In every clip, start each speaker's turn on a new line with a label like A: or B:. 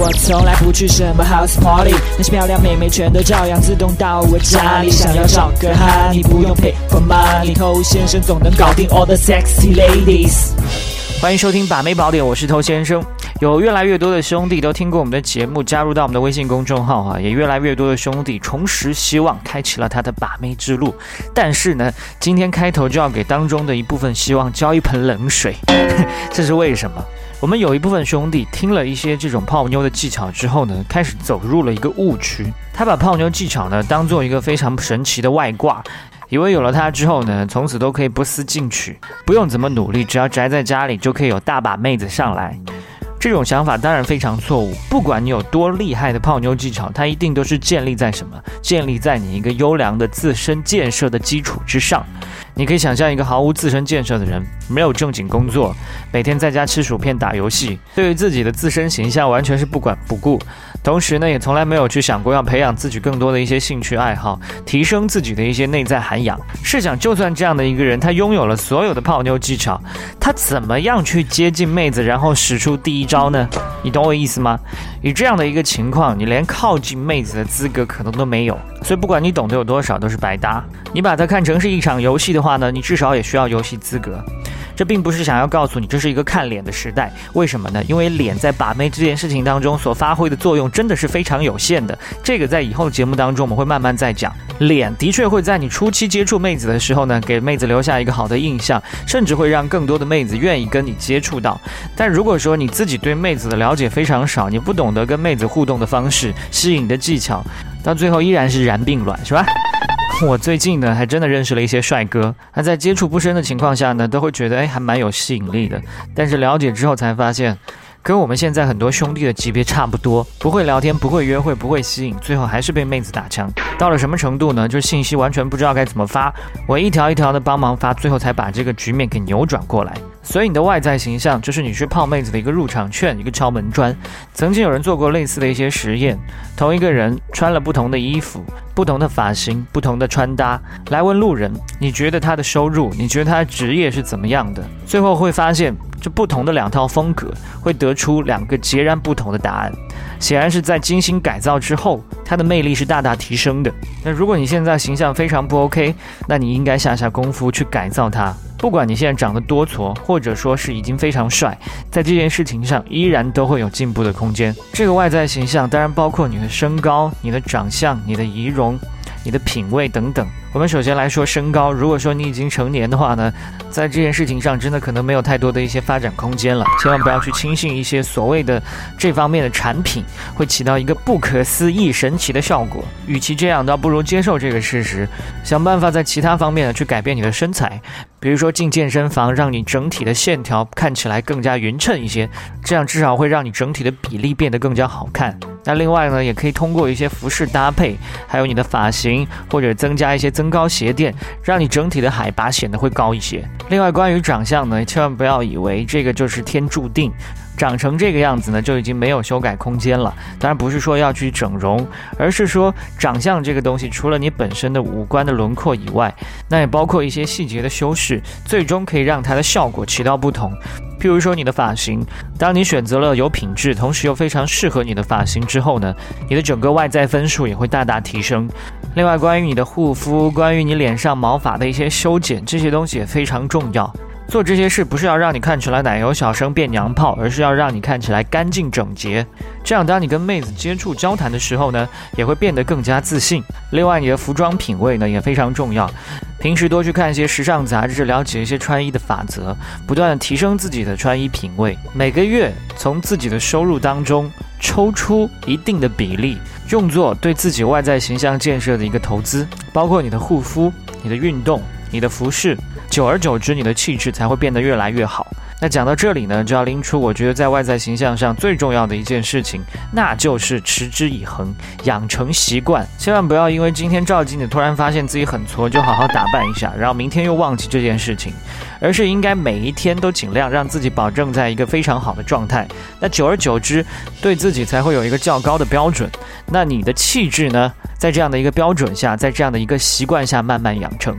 A: 我从来不去什么 house party，那些漂亮妹妹全都照样自动到我家里。想要找个哈，你不用 pay for money，偷先生总能搞定 all the sexy ladies。
B: 欢迎收听把妹宝典，我是偷先生。有越来越多的兄弟都听过我们的节目，加入到我们的微信公众号啊，也越来越多的兄弟重拾希望，开启了他的把妹之路。但是呢，今天开头就要给当中的一部分希望浇一盆冷水，这是为什么？我们有一部分兄弟听了一些这种泡妞的技巧之后呢，开始走入了一个误区，他把泡妞技巧呢当做一个非常神奇的外挂。以为有了它之后呢，从此都可以不思进取，不用怎么努力，只要宅在家里就可以有大把妹子上来。这种想法当然非常错误。不管你有多厉害的泡妞技巧，它一定都是建立在什么？建立在你一个优良的自身建设的基础之上。你可以想象一个毫无自身建设的人，没有正经工作，每天在家吃薯片打游戏，对于自己的自身形象完全是不管不顾。同时呢，也从来没有去想过要培养自己更多的一些兴趣爱好，提升自己的一些内在涵养。试想，就算这样的一个人，他拥有了所有的泡妞技巧，他怎么样去接近妹子，然后使出第一招呢？你懂我意思吗？以这样的一个情况，你连靠近妹子的资格可能都没有。所以，不管你懂得有多少，都是白搭。你把它看成是一场游戏的话话呢，你至少也需要游戏资格。这并不是想要告诉你这是一个看脸的时代，为什么呢？因为脸在把妹这件事情当中所发挥的作用真的是非常有限的。这个在以后的节目当中我们会慢慢再讲。脸的确会在你初期接触妹子的时候呢，给妹子留下一个好的印象，甚至会让更多的妹子愿意跟你接触到。但如果说你自己对妹子的了解非常少，你不懂得跟妹子互动的方式、吸引的技巧，到最后依然是燃并卵，是吧？我最近呢，还真的认识了一些帅哥，那在接触不深的情况下呢，都会觉得哎，还蛮有吸引力的。但是了解之后才发现，跟我们现在很多兄弟的级别差不多，不会聊天，不会约会，不会吸引，最后还是被妹子打枪。到了什么程度呢？就是信息完全不知道该怎么发，我一条一条的帮忙发，最后才把这个局面给扭转过来。所以你的外在形象就是你去泡妹子的一个入场券，一个敲门砖。曾经有人做过类似的一些实验，同一个人穿了不同的衣服、不同的发型、不同的穿搭，来问路人，你觉得他的收入，你觉得他的职业是怎么样的？最后会发现，这不同的两套风格会得出两个截然不同的答案。显然是在精心改造之后，他的魅力是大大提升的。那如果你现在形象非常不 OK，那你应该下下功夫去改造它。不管你现在长得多矬，或者说是已经非常帅，在这件事情上依然都会有进步的空间。这个外在形象当然包括你的身高、你的长相、你的仪容、你的品味等等。我们首先来说身高。如果说你已经成年的话呢，在这件事情上真的可能没有太多的一些发展空间了。千万不要去轻信一些所谓的这方面的产品会起到一个不可思议神奇的效果。与其这样，倒不如接受这个事实，想办法在其他方面呢去改变你的身材。比如说进健身房，让你整体的线条看起来更加匀称一些，这样至少会让你整体的比例变得更加好看。那另外呢，也可以通过一些服饰搭配，还有你的发型，或者增加一些增高鞋垫，让你整体的海拔显得会高一些。另外，关于长相呢，千万不要以为这个就是天注定。长成这个样子呢，就已经没有修改空间了。当然不是说要去整容，而是说长相这个东西，除了你本身的五官的轮廓以外，那也包括一些细节的修饰，最终可以让它的效果起到不同。譬如说你的发型，当你选择了有品质，同时又非常适合你的发型之后呢，你的整个外在分数也会大大提升。另外，关于你的护肤，关于你脸上毛发的一些修剪，这些东西也非常重要。做这些事不是要让你看起来奶油小生变娘炮，而是要让你看起来干净整洁。这样，当你跟妹子接触交谈的时候呢，也会变得更加自信。另外，你的服装品味呢也非常重要。平时多去看一些时尚杂志，了解一些穿衣的法则，不断提升自己的穿衣品味。每个月从自己的收入当中抽出一定的比例，用作对自己外在形象建设的一个投资，包括你的护肤、你的运动、你的服饰。久而久之，你的气质才会变得越来越好。那讲到这里呢，就要拎出我觉得在外在形象上最重要的一件事情，那就是持之以恒，养成习惯。千万不要因为今天照镜子突然发现自己很挫，就好好打扮一下，然后明天又忘记这件事情，而是应该每一天都尽量让自己保证在一个非常好的状态。那久而久之，对自己才会有一个较高的标准。那你的气质呢，在这样的一个标准下，在这样的一个习惯下慢慢养成，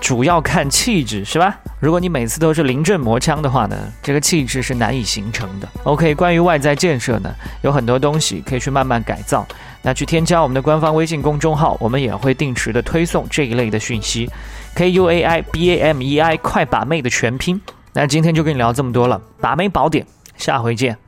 B: 主要看气质是吧？如果你每次都是临阵磨枪的话呢，这个气质是难以形成的。OK，关于外在建设呢，有很多东西可以去慢慢改造。那去添加我们的官方微信公众号，我们也会定时的推送这一类的讯息。K U A I B A M E I 快把妹的全拼。那今天就跟你聊这么多了，把妹宝典，下回见。